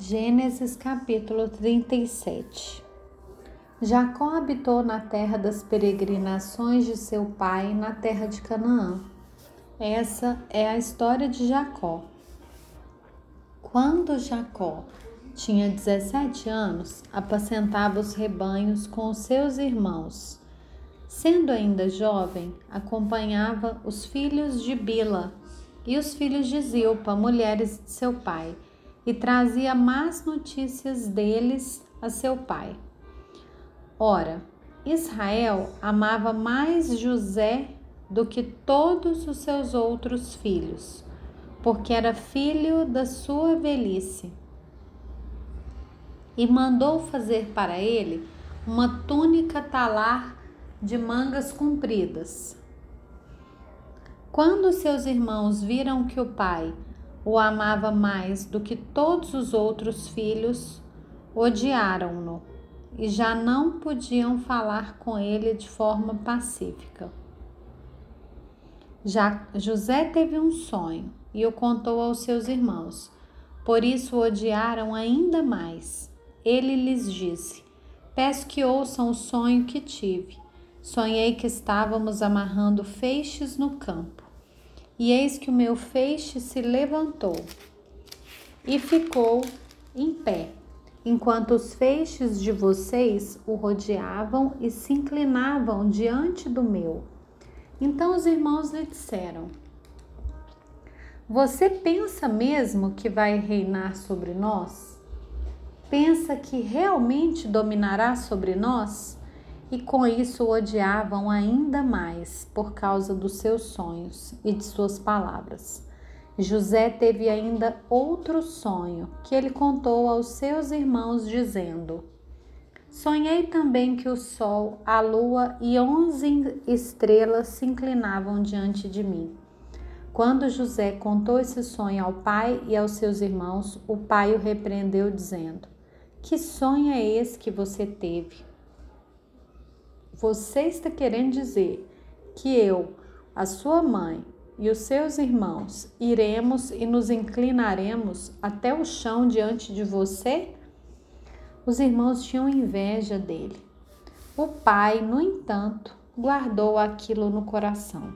Gênesis capítulo 37 Jacó habitou na terra das peregrinações de seu pai, na terra de Canaã. Essa é a história de Jacó. Quando Jacó tinha 17 anos, apacentava os rebanhos com seus irmãos. Sendo ainda jovem, acompanhava os filhos de Bila e os filhos de Zilpa, mulheres de seu pai e trazia más notícias deles a seu pai. Ora, Israel amava mais José do que todos os seus outros filhos, porque era filho da sua velhice. E mandou fazer para ele uma túnica talar de mangas compridas. Quando seus irmãos viram que o pai o amava mais do que todos os outros filhos, odiaram-no e já não podiam falar com ele de forma pacífica. Já José teve um sonho e o contou aos seus irmãos. Por isso o odiaram ainda mais. Ele lhes disse: Peço que ouçam o sonho que tive. Sonhei que estávamos amarrando feixes no campo e eis que o meu feixe se levantou e ficou em pé, enquanto os feixes de vocês o rodeavam e se inclinavam diante do meu. Então os irmãos lhe disseram: Você pensa mesmo que vai reinar sobre nós? Pensa que realmente dominará sobre nós? E com isso o odiavam ainda mais por causa dos seus sonhos e de suas palavras. José teve ainda outro sonho que ele contou aos seus irmãos, dizendo: Sonhei também que o sol, a lua e onze estrelas se inclinavam diante de mim. Quando José contou esse sonho ao pai e aos seus irmãos, o pai o repreendeu, dizendo: Que sonho é esse que você teve? Você está querendo dizer que eu, a sua mãe e os seus irmãos iremos e nos inclinaremos até o chão diante de você? Os irmãos tinham inveja dele. O pai, no entanto, guardou aquilo no coração.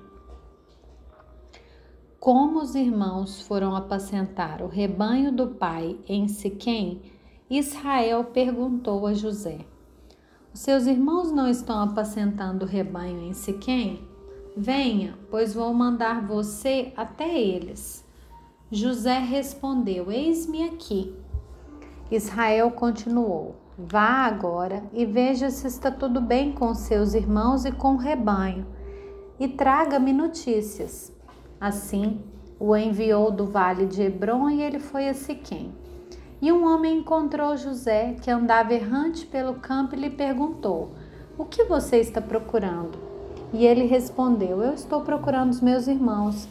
Como os irmãos foram apacentar o rebanho do pai em Siquém, Israel perguntou a José: os seus irmãos não estão apacentando o rebanho em Siquém? Venha, pois vou mandar você até eles. José respondeu: Eis-me aqui. Israel continuou: Vá agora e veja se está tudo bem com seus irmãos e com o rebanho, e traga-me notícias. Assim, o enviou do vale de Hebron e ele foi a Siquém. E um homem encontrou José, que andava errante pelo campo, e lhe perguntou: O que você está procurando? E ele respondeu: Eu estou procurando os meus irmãos.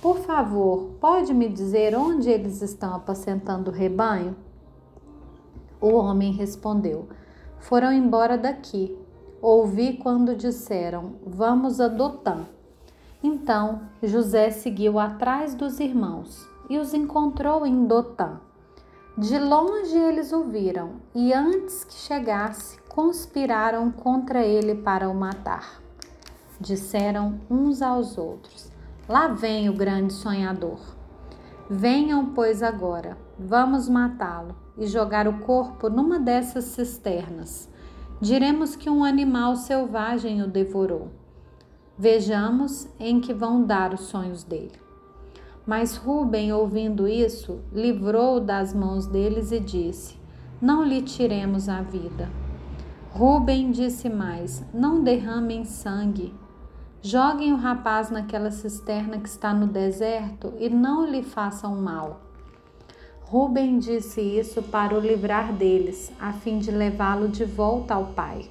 Por favor, pode me dizer onde eles estão apacentando o rebanho? O homem respondeu: Foram embora daqui. Ouvi quando disseram: Vamos a Dotã. Então José seguiu atrás dos irmãos e os encontrou em Dotã. De longe eles o viram e antes que chegasse, conspiraram contra ele para o matar. Disseram uns aos outros: Lá vem o grande sonhador. Venham, pois, agora, vamos matá-lo e jogar o corpo numa dessas cisternas. Diremos que um animal selvagem o devorou. Vejamos em que vão dar os sonhos dele. Mas Ruben, ouvindo isso, livrou das mãos deles e disse: Não lhe tiremos a vida. Ruben disse mais: Não derramem sangue. Joguem o rapaz naquela cisterna que está no deserto e não lhe façam mal. Ruben disse isso para o livrar deles, a fim de levá-lo de volta ao pai.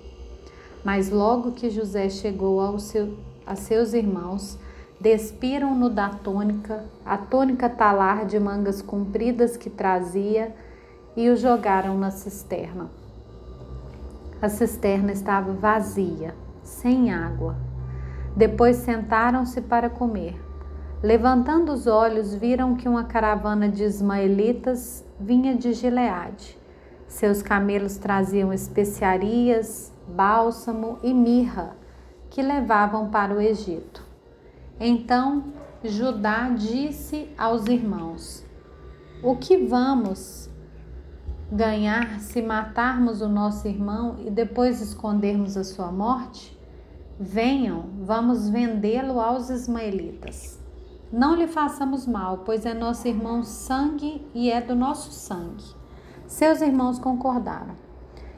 Mas logo que José chegou ao seu, a seus irmãos, despiram-no da tônica, a tônica talar de mangas compridas que trazia, e o jogaram na cisterna. A cisterna estava vazia, sem água. Depois sentaram-se para comer. Levantando os olhos, viram que uma caravana de ismaelitas vinha de Gileade. Seus camelos traziam especiarias, bálsamo e mirra que levavam para o Egito. Então Judá disse aos irmãos: O que vamos ganhar se matarmos o nosso irmão e depois escondermos a sua morte? Venham, vamos vendê-lo aos ismaelitas. Não lhe façamos mal, pois é nosso irmão sangue e é do nosso sangue. Seus irmãos concordaram.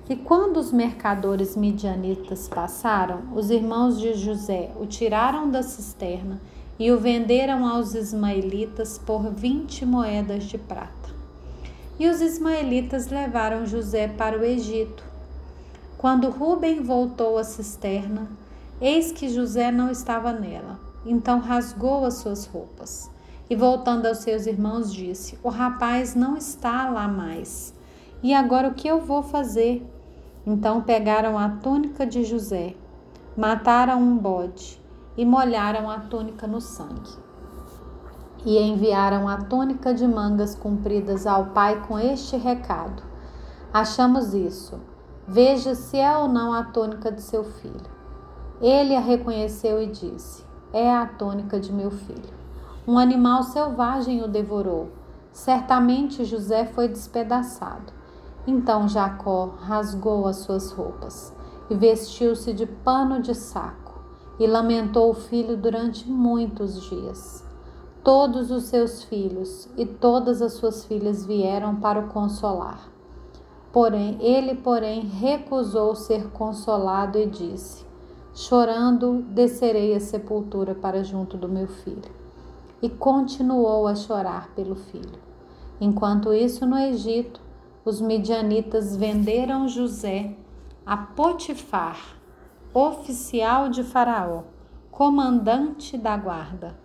E quando os mercadores midianitas passaram, os irmãos de José o tiraram da cisterna e o venderam aos ismaelitas por vinte moedas de prata. E os ismaelitas levaram José para o Egito. Quando Ruben voltou à cisterna, eis que José não estava nela. Então rasgou as suas roupas. E voltando aos seus irmãos, disse: O rapaz não está lá mais. E agora o que eu vou fazer? Então pegaram a túnica de José, mataram um bode e molharam a túnica no sangue. E enviaram a túnica de mangas compridas ao pai com este recado: Achamos isso. Veja se é ou não a túnica de seu filho. Ele a reconheceu e disse: é a tônica de meu filho. Um animal selvagem o devorou. Certamente José foi despedaçado. Então Jacó rasgou as suas roupas e vestiu-se de pano de saco e lamentou o filho durante muitos dias. Todos os seus filhos e todas as suas filhas vieram para o consolar. Porém, ele, porém, recusou ser consolado e disse: Chorando, descerei a sepultura para junto do meu filho. E continuou a chorar pelo filho. Enquanto isso, no Egito, os midianitas venderam José a Potifar, oficial de Faraó, comandante da guarda.